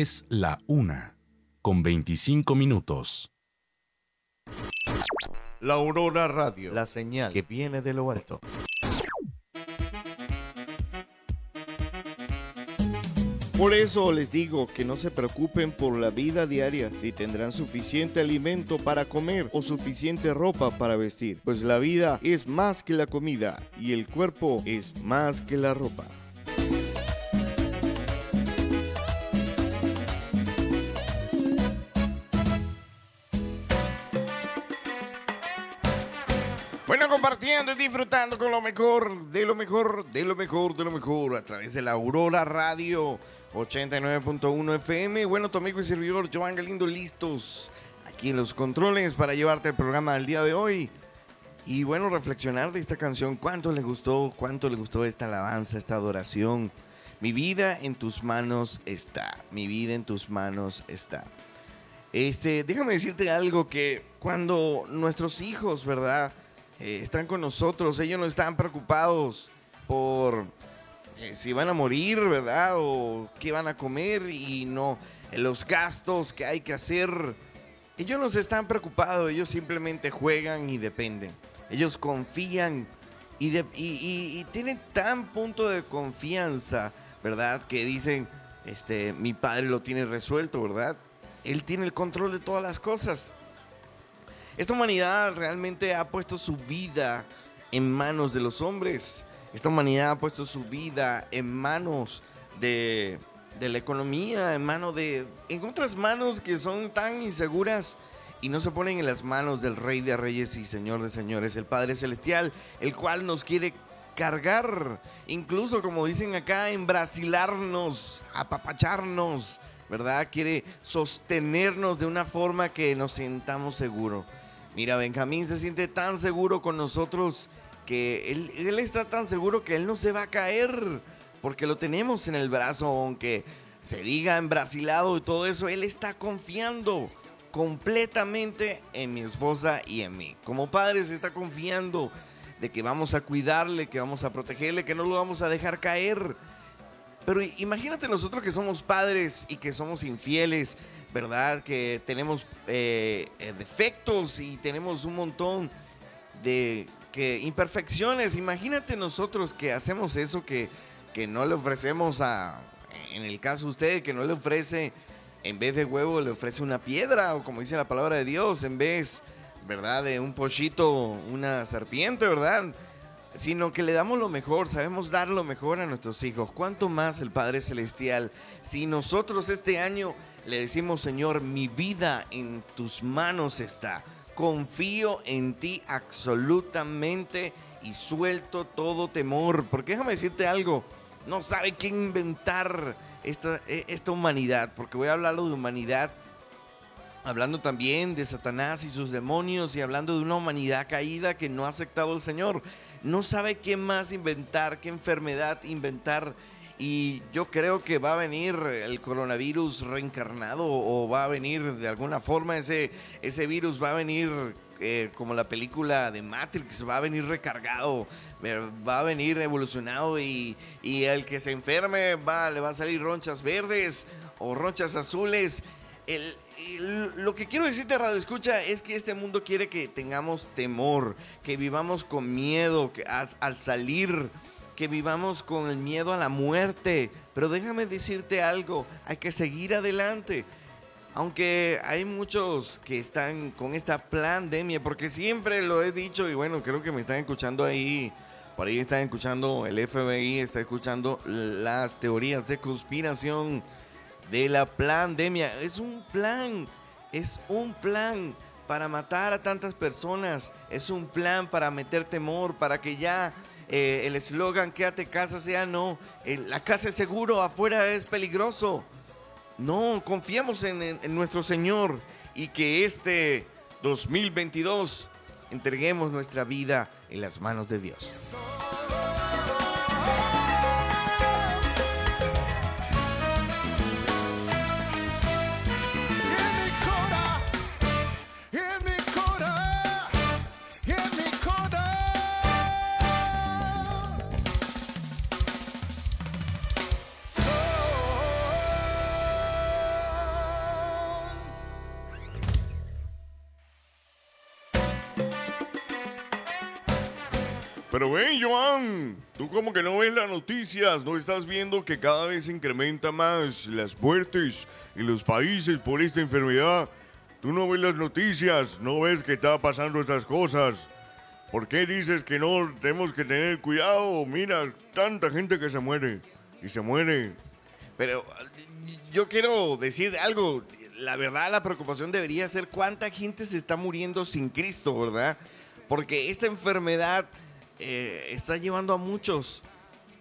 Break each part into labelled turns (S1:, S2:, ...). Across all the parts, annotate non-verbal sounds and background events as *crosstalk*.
S1: Es la una, con 25 minutos.
S2: La Aurora Radio, la señal que viene de lo alto. Por eso les digo que no se preocupen por la vida diaria, si tendrán suficiente alimento para comer o suficiente ropa para vestir, pues la vida es más que la comida y el cuerpo es más que la ropa. Bueno, compartiendo y disfrutando con lo mejor, de lo mejor, de lo mejor, de lo mejor, a través de la Aurora Radio 89.1 FM. Bueno, tu amigo y servidor Joan Galindo, listos aquí en los controles para llevarte el programa del día de hoy. Y bueno, reflexionar de esta canción, cuánto le gustó, cuánto le gustó esta alabanza, esta adoración. Mi vida en tus manos está, mi vida en tus manos está. Este, déjame decirte algo que cuando nuestros hijos, ¿verdad? Eh, están con nosotros, ellos no están preocupados por eh, si van a morir, ¿verdad? O qué van a comer y no los gastos que hay que hacer. Ellos no se están preocupados, ellos simplemente juegan y dependen. Ellos confían y- y tienen tan punto de confianza, ¿verdad? Que dicen, este, mi padre lo tiene resuelto, ¿verdad? Él tiene el control de todas las cosas. Esta humanidad realmente ha puesto su vida en manos de los hombres. Esta humanidad ha puesto su vida en manos de, la economía, en manos de... En otras manos que son tan inseguras y no se ponen en las manos del Rey de Reyes y Señor de Señores, el Padre Celestial, el cual nos quiere cargar, incluso como dicen acá, embrasilarnos, apapacharnos, ¿verdad? Quiere sostenernos de una forma que nos sintamos seguros. Mira, Benjamín se siente tan seguro con nosotros que él, está tan seguro que él no se va a caer porque lo tenemos en el brazo, aunque se diga embrasilado y todo eso, él está confiando completamente en mi esposa y en mí. Como padre se está confiando de que vamos a cuidarle, que vamos a protegerle, que no lo vamos a dejar caer. Pero imagínate nosotros que somos padres y que somos infieles, ¿verdad? Que tenemos eh, eh, defectos y tenemos un montón de que, imperfecciones. Imagínate nosotros que hacemos eso que, que no le ofrecemos a, en el caso de usted, que no le ofrece, en vez de huevo, le ofrece una piedra, o como dice la palabra de Dios, en vez, ¿verdad? De un pollito, una serpiente, ¿verdad? Sino que le damos lo mejor, sabemos dar lo mejor a nuestros hijos. ¿Cuánto más el Padre Celestial? Si nosotros este año le decimos, Señor, mi vida en tus manos está. Confío en ti absolutamente y suelto todo temor. Porque déjame decirte algo, no sabe qué inventar esta, eh, esta humanidad, porque voy a hablarlo de humanidad hablando también de Satanás y sus demonios y hablando de una humanidad caída que no ha aceptado al Señor. No sabe qué más inventar, qué enfermedad inventar. Y yo creo que va a venir el coronavirus reencarnado o va a venir de alguna forma ese, ese virus, va a venir eh, como la película de Matrix, va a venir recargado, va a venir evolucionado y, y el que se enferme va, le va a salir ronchas verdes o ronchas azules. Lo que quiero decirte, Radio Escucha, es que este mundo quiere que tengamos temor, que vivamos con miedo que al, al salir, que vivamos con el miedo a la muerte. Pero déjame decirte algo, hay que seguir adelante. Aunque hay muchos que están con esta pandemia, porque siempre lo he dicho y bueno, creo que me están escuchando ahí, por ahí están escuchando, el FBI está escuchando las teorías de conspiración de la pandemia. Es un plan, es un plan para matar a tantas personas, es un plan para meter temor, para que ya eh, el eslogan quédate casa sea no, la casa es seguro, afuera es peligroso. No, confiamos en, en- en nuestro Señor y que este 2022 entreguemos nuestra vida en las manos de Dios. Pero ven, Joan, tú como que no ves las noticias, no estás viendo que cada vez se incrementa más las muertes en los países por esta enfermedad. Tú no ves las noticias, no ves que está pasando estas cosas. ¿Por qué dices que no tenemos que tener cuidado? Mira, tanta gente que se muere y se muere. Pero yo quiero decir algo. La verdad, la preocupación debería ser cuánta gente se está muriendo sin Cristo, ¿verdad? Porque esta enfermedad eh, está llevando a muchos.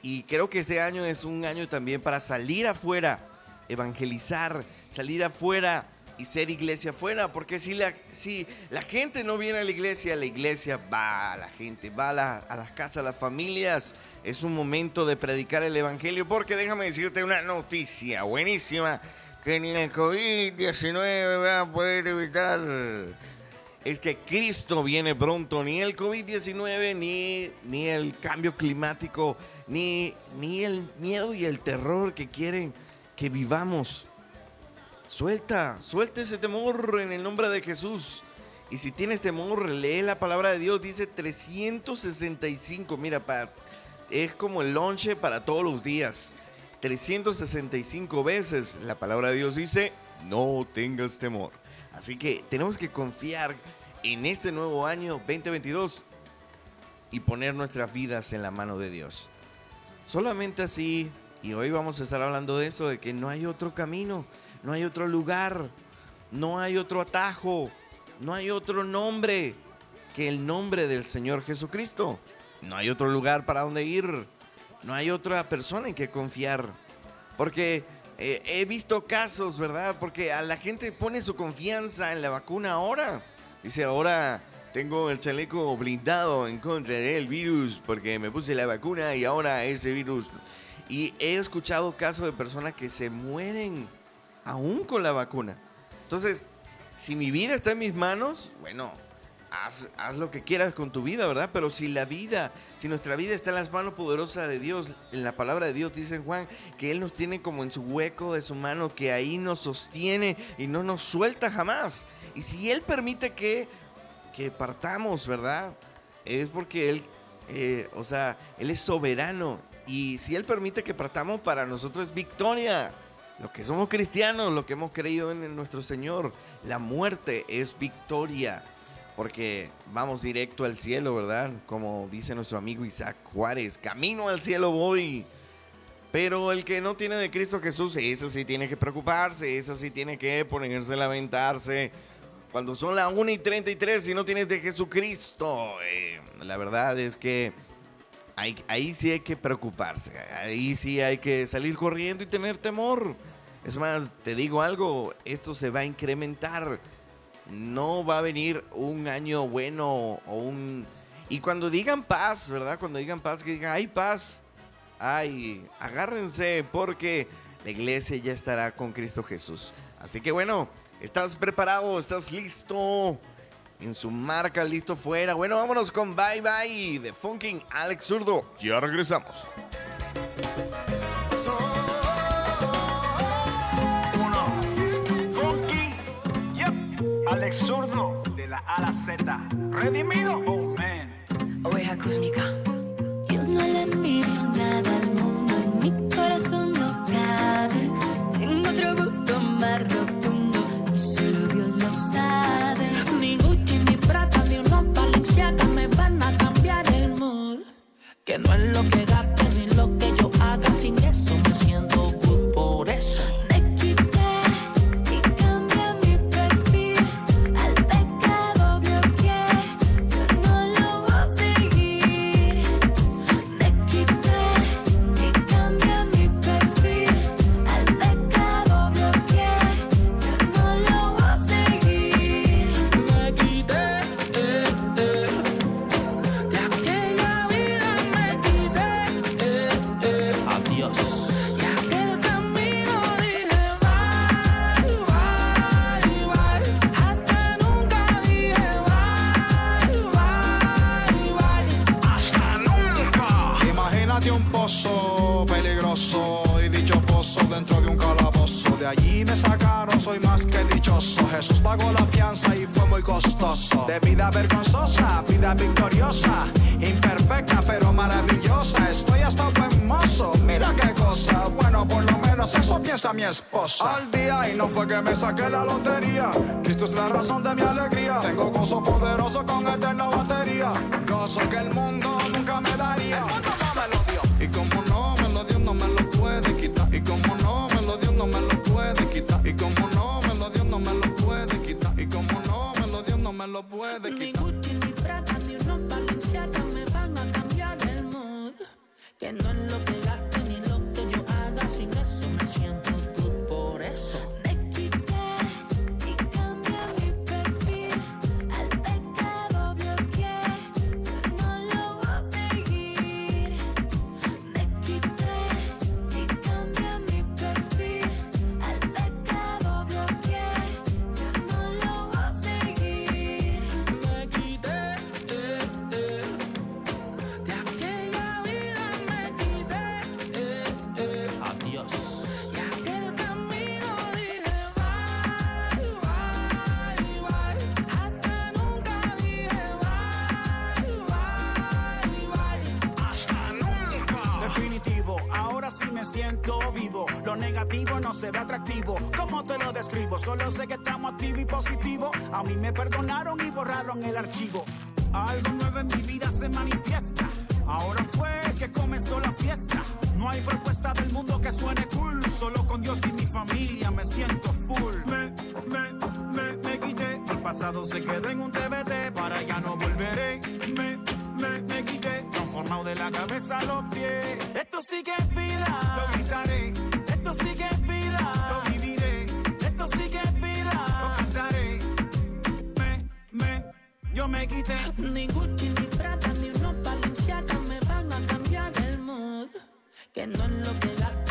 S2: Y creo que este año es un año también para salir afuera, evangelizar, salir afuera y ser iglesia afuera. Porque si la, si la gente no viene a la iglesia, la iglesia va a la gente, va a, a las casas, a las familias. Es un momento de predicar el evangelio. Porque déjame decirte una noticia buenísima que ni el COVID-19 va a poder evitar es que Cristo viene pronto, ni el COVID-19, ni, ni el cambio climático, ni, ni el miedo y el terror que quieren que vivamos. Suelta, suelta ese temor en el nombre de Jesús. Y si tienes temor, lee la palabra de Dios. Dice 365. Mira, pa- es como el lonche para todos los días. 365 veces la palabra de Dios dice, no tengas temor. Así que tenemos que confiar en este nuevo año 2022 y poner nuestras vidas en la mano de Dios. Solamente así, y hoy vamos a estar hablando de eso, de que no hay otro camino, no hay otro lugar, no hay otro atajo, no hay otro nombre que el nombre del Señor Jesucristo. No hay otro lugar para donde ir, no hay otra persona en que confiar. Porque eh, he visto casos, ¿verdad? Porque a la gente pone su confianza en la vacuna ahora. Dice, ahora tengo el chaleco blindado en contra del virus porque me puse la vacuna y ahora ese virus... Y he escuchado casos de personas que se mueren aún con la vacuna. Entonces, si mi vida está en mis manos, bueno, haz, lo que quieras con tu vida, ¿verdad? Pero si la vida, si nuestra vida está en las manos poderosas de Dios, en la palabra de Dios dice Juan que Él nos tiene como en su hueco de su mano, que ahí nos sostiene y no nos suelta jamás. Y si Él permite que, que partamos, ¿verdad? Es porque Él, eh, o sea, Él es soberano. Y si Él permite que partamos, para nosotros es victoria. Lo que somos cristianos, lo que hemos creído en nuestro Señor, la muerte es victoria. Porque vamos directo al cielo, ¿verdad? Como dice nuestro amigo Isaac Juárez, camino al cielo voy. Pero el que no tiene de Cristo Jesús, ese sí tiene que preocuparse, ese sí tiene que ponerse a lamentarse. Cuando son las 1 y 33 y no tienes de Jesucristo, eh, la verdad es que ahí sí hay que preocuparse, ahí sí hay que salir corriendo y tener temor. Es más, te digo algo, esto se va a incrementar. No va a venir un año bueno o un... Y cuando digan paz, ¿verdad? Cuando digan paz, que digan, hay paz. Ay, agárrense porque la iglesia ya estará con Cristo Jesús. Así que bueno, ¿estás preparado? ¿Estás listo? En su marca, listo fuera. Bueno, vámonos con Bye Bye de Funking Alex Zurdo. Ya regresamos.
S3: Alex Zurdo. De la A la Z. Redimido. Oh, man.
S4: Oveja cósmica.
S5: Yo no le envidio nada al mundo, en mi corazón no cabe. Tengo otro gusto más rotundo, y solo Dios lo sabe.
S6: Ni Gucci, ni Prada, ni unos Balenciaga me van a cambiar el mood. Que no es lo que
S4: menos eso piensa mi esposa. Al día y no fue que me saqué la lotería. Cristo es la razón de mi alegría. Tengo gozo poderoso con eterna batería. Gozo que el mundo nunca me daría. El mundo no me lo dio. Y como no me lo dio, no me lo puede quitar. Y como no me lo dio, no me lo puede quitar. Y como no me lo dio, no me lo puede quitar. Y como no me lo dio, no me lo puede
S6: Ni
S4: quitar.
S6: Gucci, ni Prada, ni unos Balenciaga me van a cambiar el mood. Que no es lo que
S3: se ve atractivo. ¿Cómo te lo describo? Solo sé que estamos activos y positivos. A mí me perdonaron y borraron el archivo. Algo nuevo en mi vida se manifiesta. Ahora fue que comenzó la fiesta. No hay propuesta del mundo que suene cool. Solo con Dios y mi familia me siento full. Me, me, me, me quité. El pasado se quedó en un TBT. Para ya no volveré. Me, me, me quité. Transformado de la cabeza a los pies. Esto sí que vida. Lo gritaré. Esto sí que. Lo viviré. Esto sí que vida. Lo cantaré. Me, me, yo me quité.
S6: Ni Gucci, ni Prada, ni unos Balenciaga me van a cambiar el mood. Que no es lo que gaste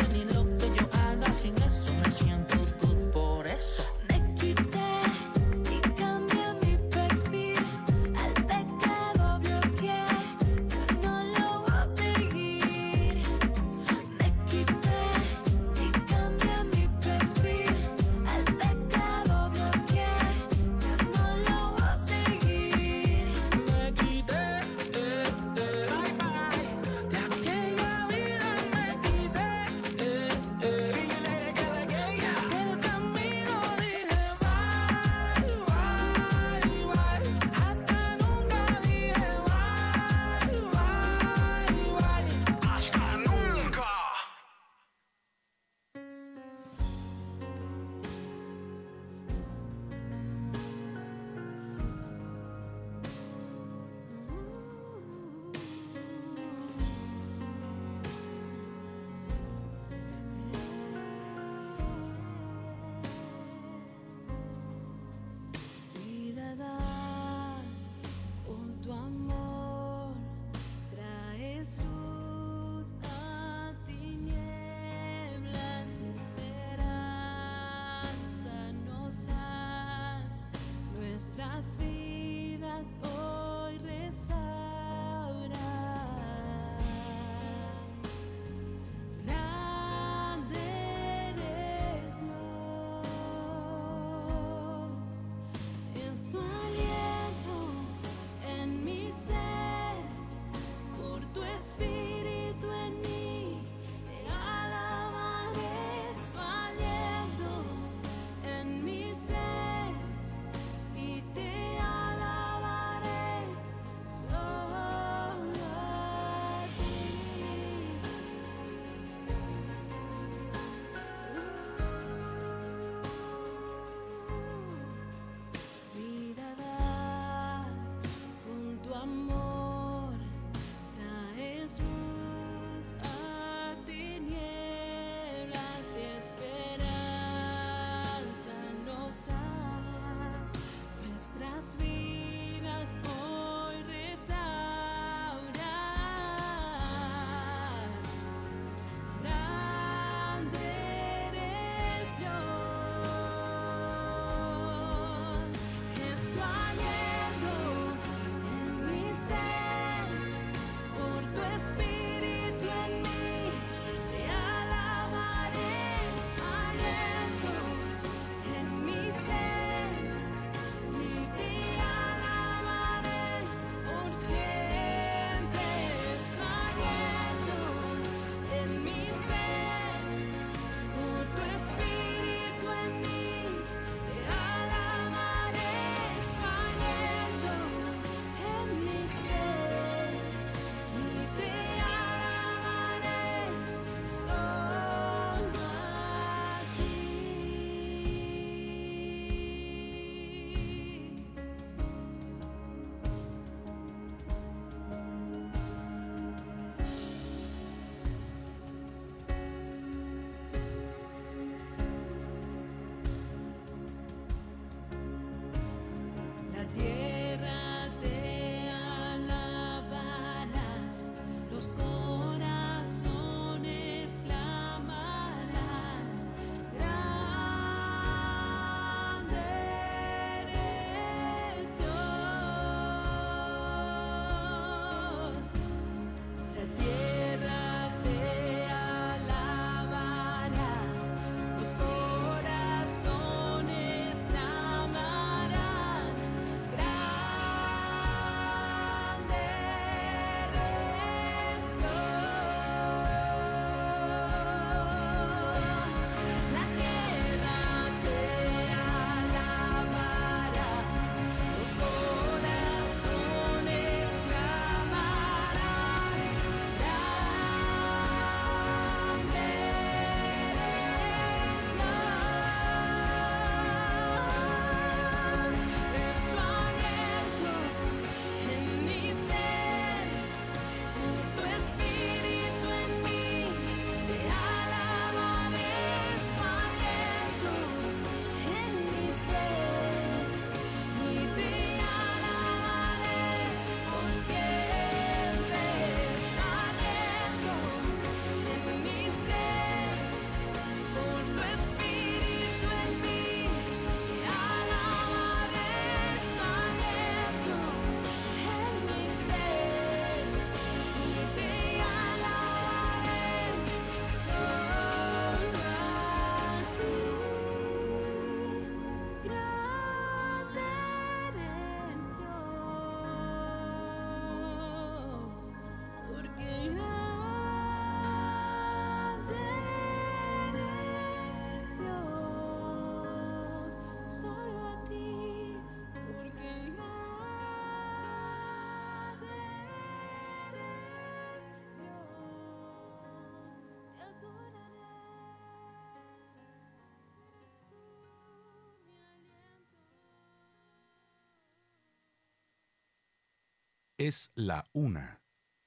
S1: Es la una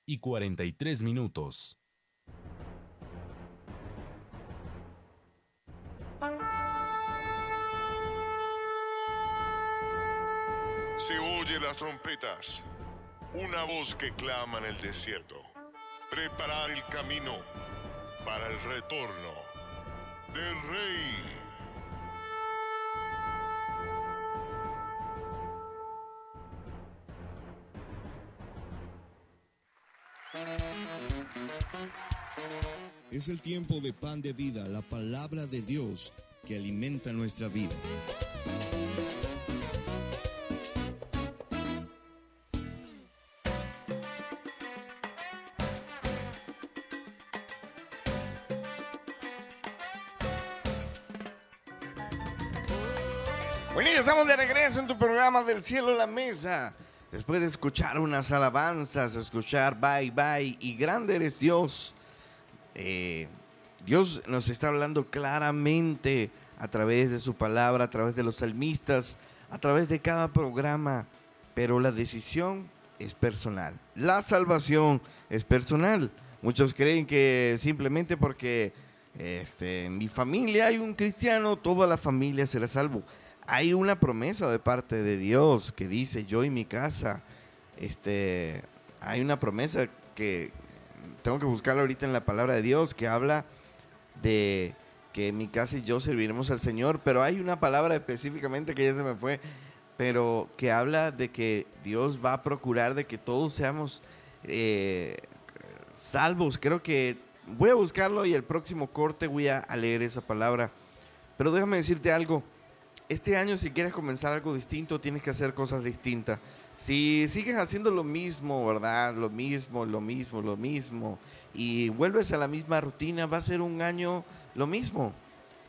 S1: y 43 minutos.
S7: Se oye las trompetas, una voz que clama en el desierto. Preparar el camino para el retorno del rey.
S8: Es el tiempo de pan de vida, la palabra de Dios que alimenta nuestra vida.
S2: Bueno, estamos de regreso en tu programa del cielo a la mesa. Después de escuchar unas alabanzas, escuchar bye bye y grande eres Dios. Eh, Dios nos está hablando claramente a través de su palabra, a través de los salmistas, a través de cada programa. Pero la decisión es personal. La salvación es personal. Muchos creen que simplemente porque este, en mi familia hay un cristiano, toda la familia será salvo. Hay una promesa de parte de Dios que dice, yo y mi casa, este, hay una promesa que tengo que buscarla ahorita en la palabra de Dios que habla de que mi casa y yo serviremos al Señor, pero hay una palabra específicamente que ya se me fue, pero que habla de que Dios va a procurar de que todos seamos eh, salvos. Creo que voy a buscarlo y el próximo corte voy a leer esa palabra. Pero déjame decirte algo. Este año si quieres comenzar algo distinto, tienes que hacer cosas distintas. Si sigues haciendo lo mismo, ¿verdad? Lo mismo, lo mismo, lo mismo, y vuelves a la misma rutina, va a ser un año lo mismo.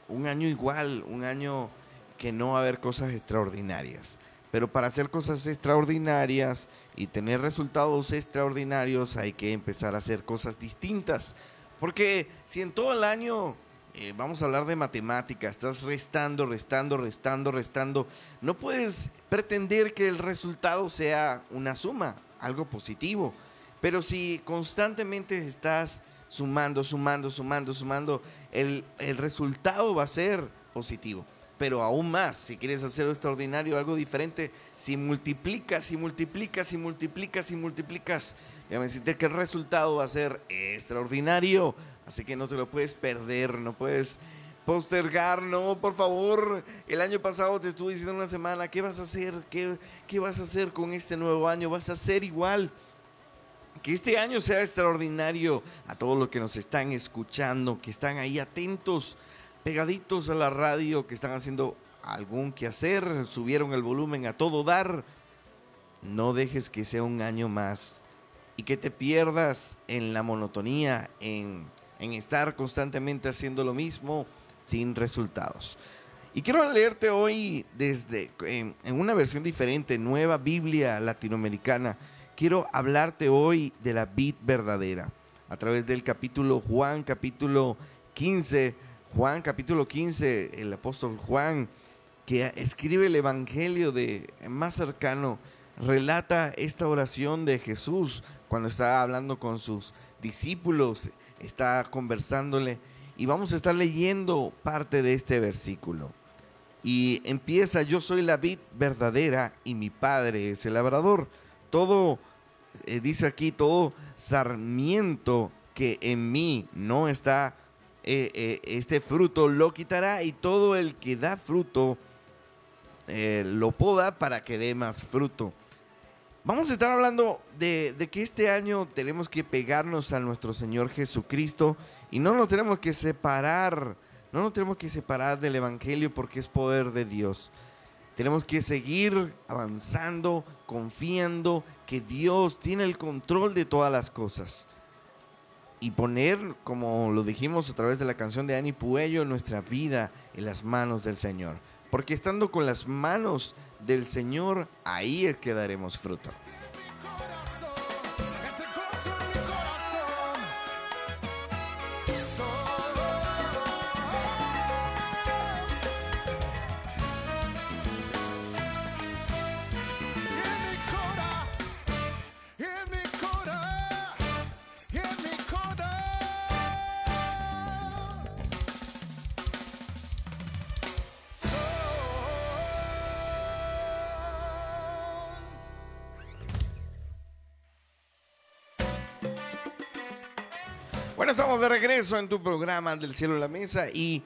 S2: Un año igual, un año que no va a haber cosas extraordinarias. Pero para hacer cosas extraordinarias y tener resultados extraordinarios hay que empezar a hacer cosas distintas. Porque si en todo el año eh, vamos a hablar de matemáticas, estás restando, restando, restando, restando, no puedes pretender que el resultado sea una suma, algo positivo. Pero si constantemente estás sumando, sumando, sumando, sumando, el, el resultado va a ser positivo. Pero aún más, si quieres hacer algo extraordinario, algo diferente, si multiplicas, si multiplicas, si multiplicas, si multiplicas, déjame decirte que el resultado va a ser extraordinario. Así que no te lo puedes perder, no puedes postergar, no, por favor. El año pasado te estuve diciendo una semana, ¿qué vas a hacer? ¿Qué, qué vas a hacer con este nuevo año? ¿Vas a hacer igual? Que este año sea extraordinario a todos los que nos están escuchando, que están ahí atentos, pegaditos a la radio, que están haciendo algún quehacer, subieron el volumen a todo dar. No dejes que sea un año más y que te pierdas en la monotonía, en, en estar constantemente haciendo lo mismo sin resultados. Y quiero leerte hoy desde en, en una versión diferente, nueva Biblia latinoamericana. Quiero hablarte hoy de la vid verdadera a través del capítulo Juan, capítulo 15. Juan, capítulo 15, el apóstol Juan, que escribe el evangelio de más cercano, relata esta oración de Jesús cuando está hablando con sus discípulos, está conversándole y vamos a estar leyendo parte de este versículo. Y empieza, yo soy la vid verdadera y mi padre es el labrador. Todo, eh, dice aquí, todo sarmiento que en mí no está, eh, eh, este fruto lo quitará y todo el que da fruto lo poda para que dé más fruto. Vamos a estar hablando de, que este año tenemos que pegarnos a nuestro Señor Jesucristo y no nos tenemos que separar, no nos tenemos que separar del Evangelio porque es poder de Dios. Tenemos que seguir avanzando, confiando que Dios tiene el control de todas las cosas. Y poner, como lo dijimos a través de la canción de Annie Puello, nuestra vida en las manos del Señor. Porque estando con las manos del Señor, ahí es que daremos fruto. Regreso en tu programa del cielo a la mesa y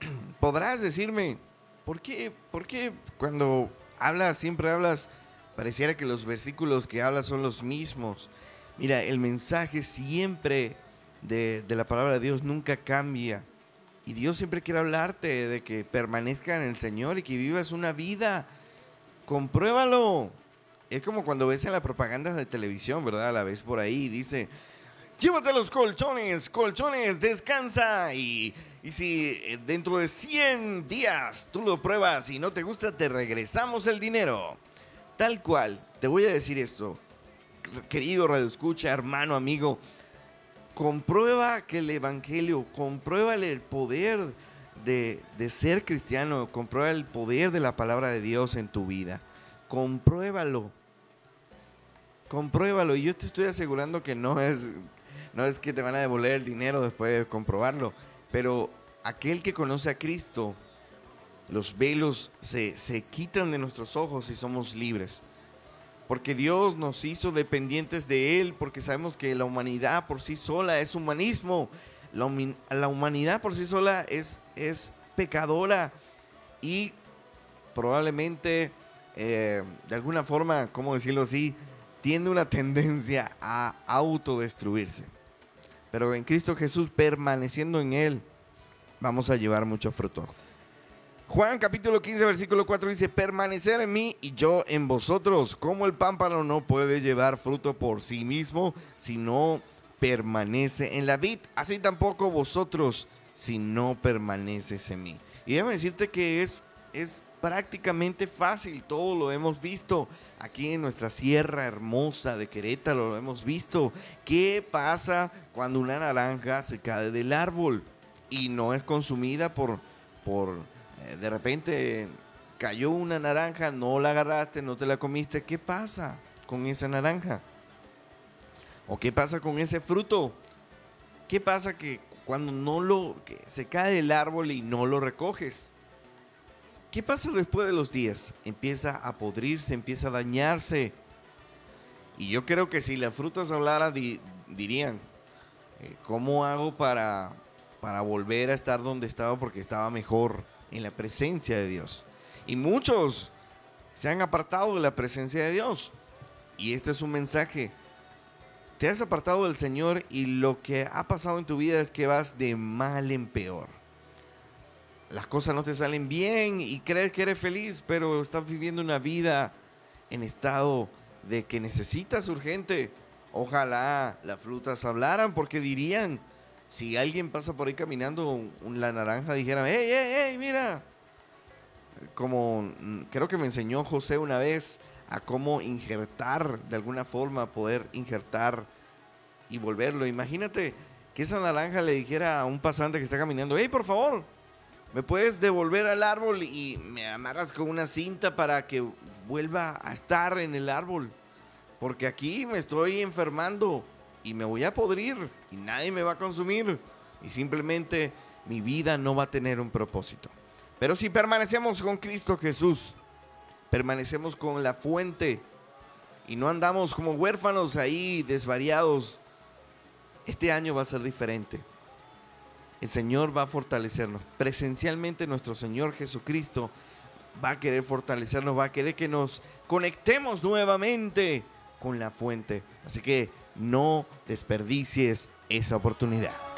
S2: *clears throat* podrás decirme, ¿por qué, ¿por qué cuando hablas, siempre hablas, pareciera que los versículos que hablas son los mismos? Mira, el mensaje siempre de, de la palabra de Dios nunca cambia. Y Dios siempre quiere hablarte de que permanezca en el Señor y que vivas una vida. Compruébalo. Es como cuando ves en la propaganda de televisión, ¿verdad? La ves por ahí dice, llévate los colchones, colchones, descansa. Y, y si eh, dentro de 100 días tú lo pruebas y no te gusta, te regresamos el dinero. Tal cual, te voy a decir esto, querido Radio Escucha, hermano, amigo, comprueba que el Evangelio, compruébale el poder de, de ser cristiano, comprueba el poder de la palabra de Dios en tu vida. Compruébalo. Compruébalo. Y yo te estoy asegurando que no es, no es que te van a devolver el dinero después de comprobarlo. Pero aquel que conoce a Cristo, los velos se, se quitan de nuestros ojos y somos libres. Porque Dios nos hizo dependientes de Él, porque sabemos que la humanidad por sí sola es humanismo. La, la humanidad por sí sola es, es pecadora y probablemente, eh, de alguna forma, ¿cómo decirlo así? Tiene una tendencia a autodestruirse. Pero en Cristo Jesús, permaneciendo en Él, vamos a llevar mucho fruto. Juan capítulo 15 versículo 4 dice, permanecer en mí y yo en vosotros, como el pámpano no puede llevar fruto por sí mismo si no permanece en la vid, así tampoco vosotros si no permaneces en mí. Y déjame decirte que es, es prácticamente fácil, todo lo hemos visto aquí en nuestra sierra hermosa de Querétaro, lo hemos visto. ¿Qué pasa cuando una naranja se cae del árbol y no es consumida por, por eh, de repente cayó una naranja, no la agarraste, no te la comiste, ¿qué pasa con esa naranja? ¿O qué pasa con ese fruto? ¿Qué pasa que cuando no lo que se cae del árbol y no lo recoges? ¿Qué pasa después de los días? Empieza a podrirse, empieza a dañarse. Y yo creo que si las frutas hablaran, di- dirían, eh, ¿cómo hago para, para volver a estar donde estaba? Porque estaba mejor en la presencia de Dios. Y muchos se han apartado de la presencia de Dios. Y este es un mensaje. Te has apartado del Señor y lo que ha pasado en tu vida es que vas de mal en peor. Las cosas no te salen bien y crees que eres feliz, pero estás viviendo una vida en estado de que necesitas urgente. Ojalá las frutas hablaran porque dirían, si alguien pasa por ahí caminando la naranja, dijeran, hey, hey, hey, mira. Como mm, creo que me enseñó José una vez a cómo injertar, de alguna forma poder injertar y volverlo. Imagínate que esa naranja le dijera a un pasante que está caminando, hey, por favor, ¿me puedes devolver al árbol y me amarras con una cinta para que vuelva a estar en el árbol? Porque aquí me estoy enfermando y me voy a podrir y nadie me va a consumir. Y simplemente mi vida no va a tener un propósito. Pero si permanecemos con Cristo Jesús, permanecemos con la fuente y no andamos como huérfanos ahí desvariados, este año va a ser diferente. El Señor va a fortalecernos. Presencialmente nuestro Señor Jesucristo va a querer fortalecernos, va a querer que nos conectemos nuevamente con la fuente. Así que no desperdicies esa oportunidad.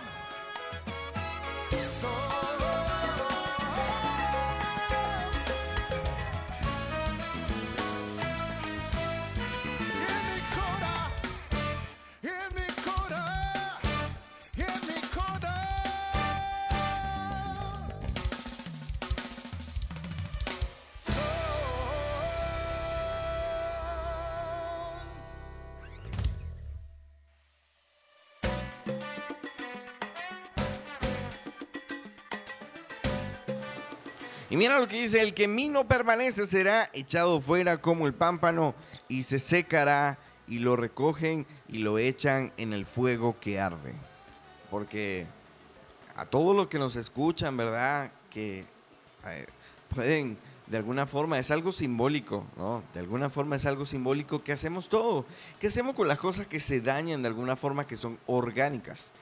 S2: Que dice, el que en mí no permanece será echado fuera como el pámpano y se secará y lo recogen y lo echan en el fuego que arde. Porque a todos los que nos escuchan, ¿verdad? Que pueden, de alguna forma, es algo simbólico, ¿no? De alguna forma es algo simbólico que hacemos todo. ¿Qué hacemos con las cosas que se dañan de alguna forma, que son orgánicas?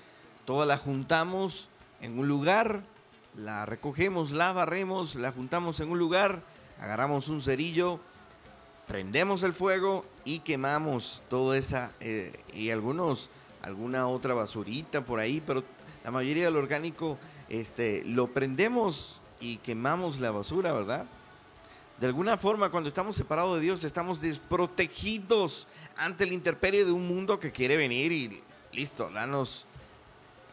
S2: Todas las juntamos en un lugar, la recogemos, la barremos, la juntamos en un lugar, agarramos un cerillo, prendemos el fuego y quemamos toda esa eh, y algunos alguna otra basurita por ahí, pero la mayoría del orgánico este lo prendemos y quemamos la basura, ¿verdad? De alguna forma, cuando estamos separados de Dios, estamos desprotegidos ante la intemperie de un mundo que quiere venir y listo, danos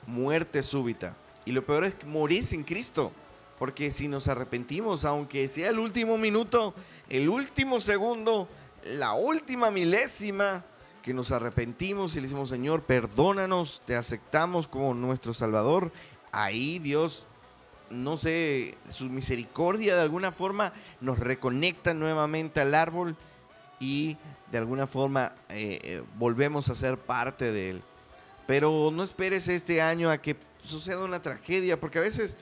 S2: muerte súbita. Y lo peor es morir sin Cristo. Porque si nos arrepentimos, aunque sea el último minuto, el último segundo, la última milésima, que nos arrepentimos y le decimos, Señor, perdónanos, te aceptamos como nuestro Salvador, ahí Dios, no sé, su misericordia de alguna forma nos reconecta nuevamente al árbol y de alguna forma eh, eh, volvemos a ser parte de él. Pero no esperes este año a que suceda una tragedia, porque a veces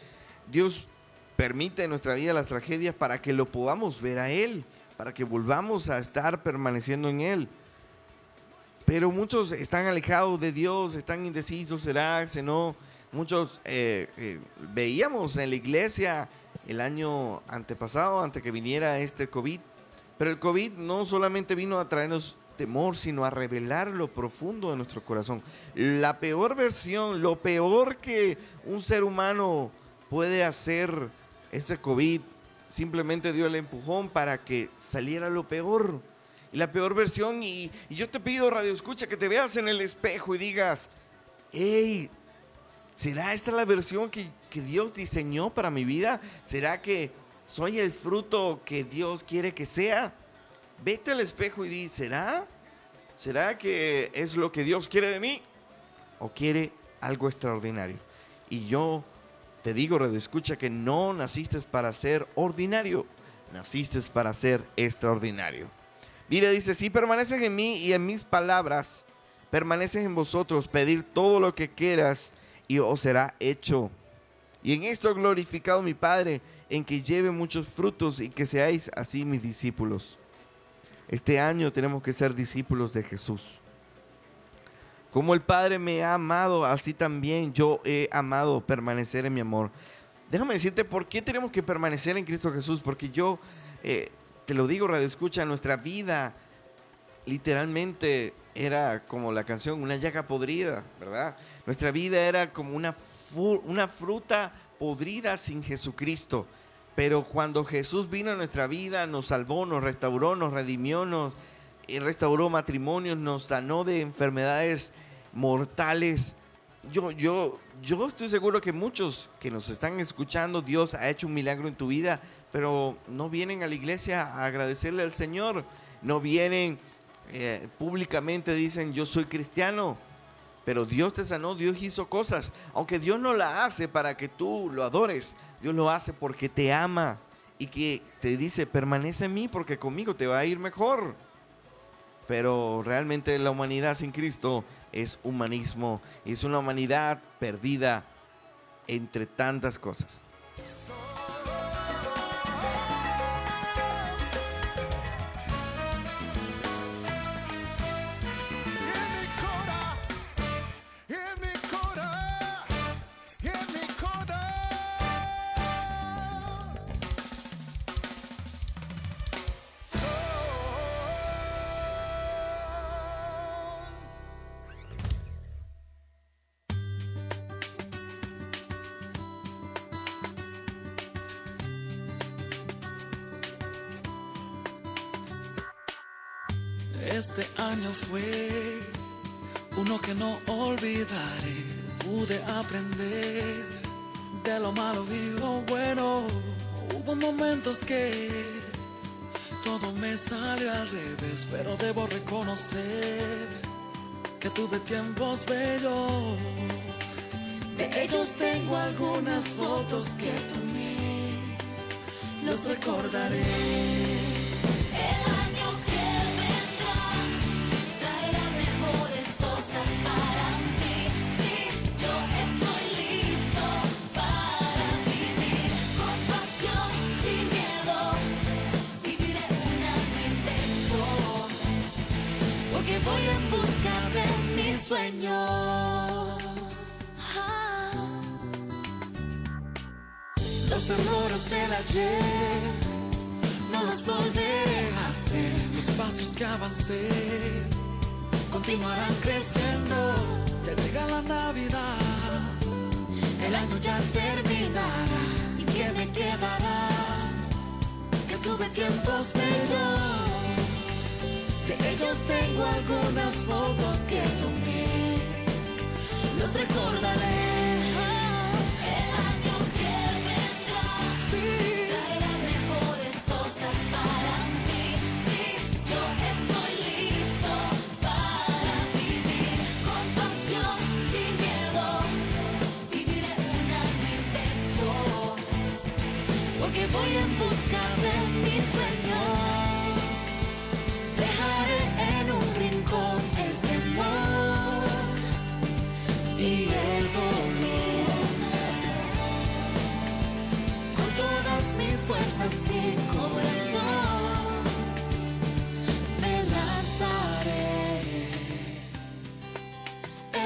S2: Dios permite en nuestra vida las tragedias para que lo podamos ver a Él, para que volvamos a estar permaneciendo en Él. Pero muchos están alejados de Dios, están indecisos, será, si no. Muchos eh, eh, veíamos en la iglesia el año antepasado, antes que viniera este COVID, pero el COVID no solamente vino a traernos temor, sino a revelar lo profundo de nuestro corazón. La peor versión, lo peor que un ser humano puede hacer, este COVID simplemente dio el empujón para que saliera lo peor. La peor versión, y, yo te pido, Radio Escucha, que te veas en el espejo y digas, hey, ¿será esta la versión que Dios diseñó para mi vida? ¿Será que soy el fruto que Dios quiere que sea? Vete al espejo y di, ¿será? ¿Será que es lo que Dios quiere de mí? ¿O quiere algo extraordinario? Y yo te digo, Radio Escucha, que no naciste para ser ordinario, naciste para ser extraordinario. Mira, dice, si permaneces en mí y en mis palabras, permaneces en vosotros, pedir todo lo que quieras y os será hecho. Y en esto glorificado mi Padre, en que lleve muchos frutos y que seáis así mis discípulos. Este año tenemos que ser discípulos de Jesús. Como el Padre me ha amado, así también yo he amado permanecer en mi amor. Déjame decirte por qué tenemos que permanecer en Cristo Jesús, porque yo eh, te lo digo, Radio Escucha, nuestra vida literalmente era como la canción, una llaga podrida, ¿verdad? Nuestra vida era como una, una fruta podrida sin Jesucristo. Pero cuando Jesús vino a nuestra vida, nos salvó, nos restauró, nos redimió, nos restauró matrimonios, nos sanó de enfermedades mortales. Yo, yo, yo estoy seguro que muchos que nos están escuchando, Dios ha hecho un milagro en tu vida, pero no vienen a la iglesia a agradecerle al Señor. No vienen eh, públicamente, dicen yo soy cristiano. Pero Dios te sanó, Dios hizo cosas. Aunque Dios no la hace para que tú lo adores, Dios lo hace porque te ama y que te dice, permanece en mí porque conmigo te va a ir mejor. Pero realmente la humanidad sin Cristo es humanismo, es una humanidad perdida entre tantas cosas.
S6: Este año fue uno que no olvidaré. Pude aprender de lo malo y lo bueno. Hubo momentos que todo me salió al revés, pero debo reconocer que tuve tiempos bellos. De ellos tengo algunas fotos que tomé los recordaré. Ayer no los volveré a hacer. Los pasos que avancé continuarán creciendo. Ya llega la Navidad, el año ya terminará. ¿Y qué me quedará? Que tuve tiempos bellos. De ellos tengo algunas fotos que tomé. Los recordaré.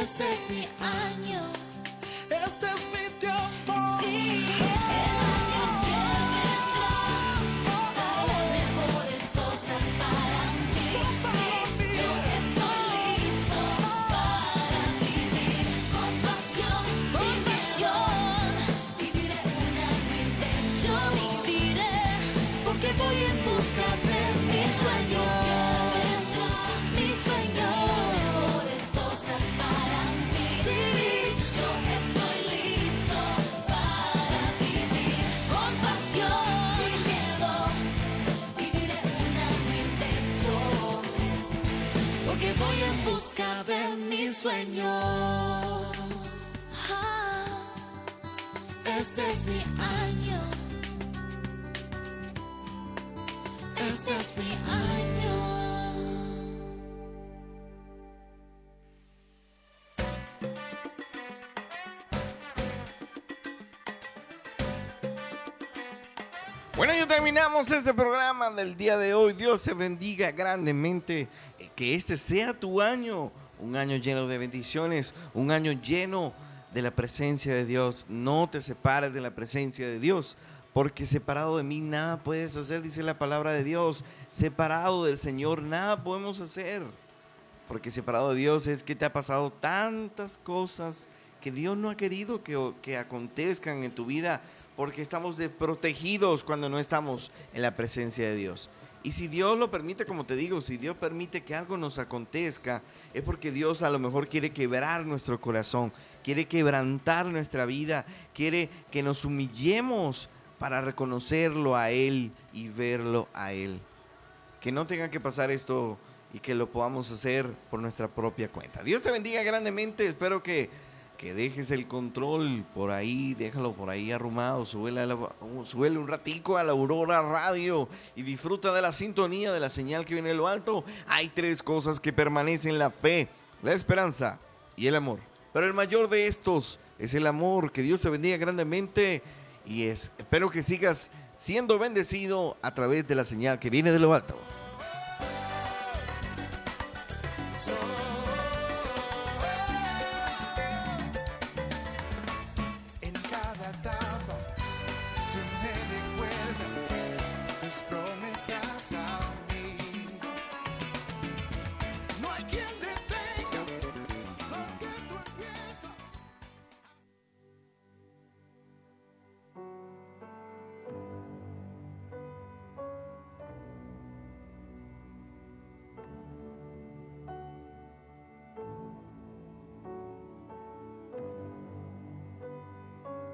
S6: Este es mi año,
S5: sueño. Ah, Este es mi año. Este es mi año.
S2: Bueno, ya terminamos este programa del día de hoy. Dios te bendiga grandemente. Eh, Que este sea tu año. Un año lleno de bendiciones. Un año lleno de la presencia de Dios. No te separes de la presencia de Dios. Porque separado de mí nada puedes hacer, dice la palabra de Dios. Separado del Señor nada podemos hacer. Porque separado de Dios es que te ha pasado tantas cosas que Dios no ha querido que, que acontezcan en tu vida. Porque estamos desprotegidos cuando no estamos en la presencia de Dios. Y si Dios lo permite, como te digo, si Dios permite que algo nos acontezca, es porque Dios a lo mejor quiere quebrar nuestro corazón, quiere quebrantar nuestra vida, quiere que nos humillemos para reconocerlo a Él y verlo a Él que no tenga que pasar esto y que lo podamos hacer por nuestra propia cuenta. Dios te bendiga grandemente, espero que, que dejes el control por ahí, déjalo por ahí arrumado, súbele, la- súbele un ratico a la Aurora Radio y disfruta de la sintonía de la señal que viene de lo alto. Hay tres cosas que permanecen, la fe, la esperanza y el amor. Pero el mayor de estos es el amor, que Dios te bendiga grandemente y es, espero que sigas siendo bendecido a través de la señal que viene de lo alto.